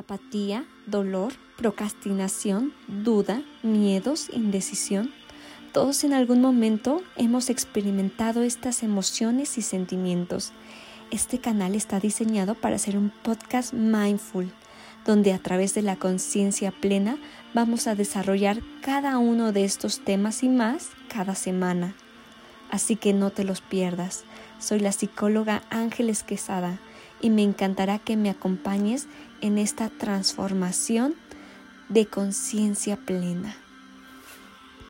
apatía, dolor, procrastinación, duda, miedos, indecisión. Todos en algún momento hemos experimentado estas emociones y sentimientos. Este canal está diseñado para ser un podcast mindful, donde a través de la conciencia plena vamos a desarrollar cada uno de estos temas y más cada semana. Así que no te los pierdas. Soy la psicóloga Ángeles Quesada y me encantará que me acompañes en esta transformación de conciencia plena.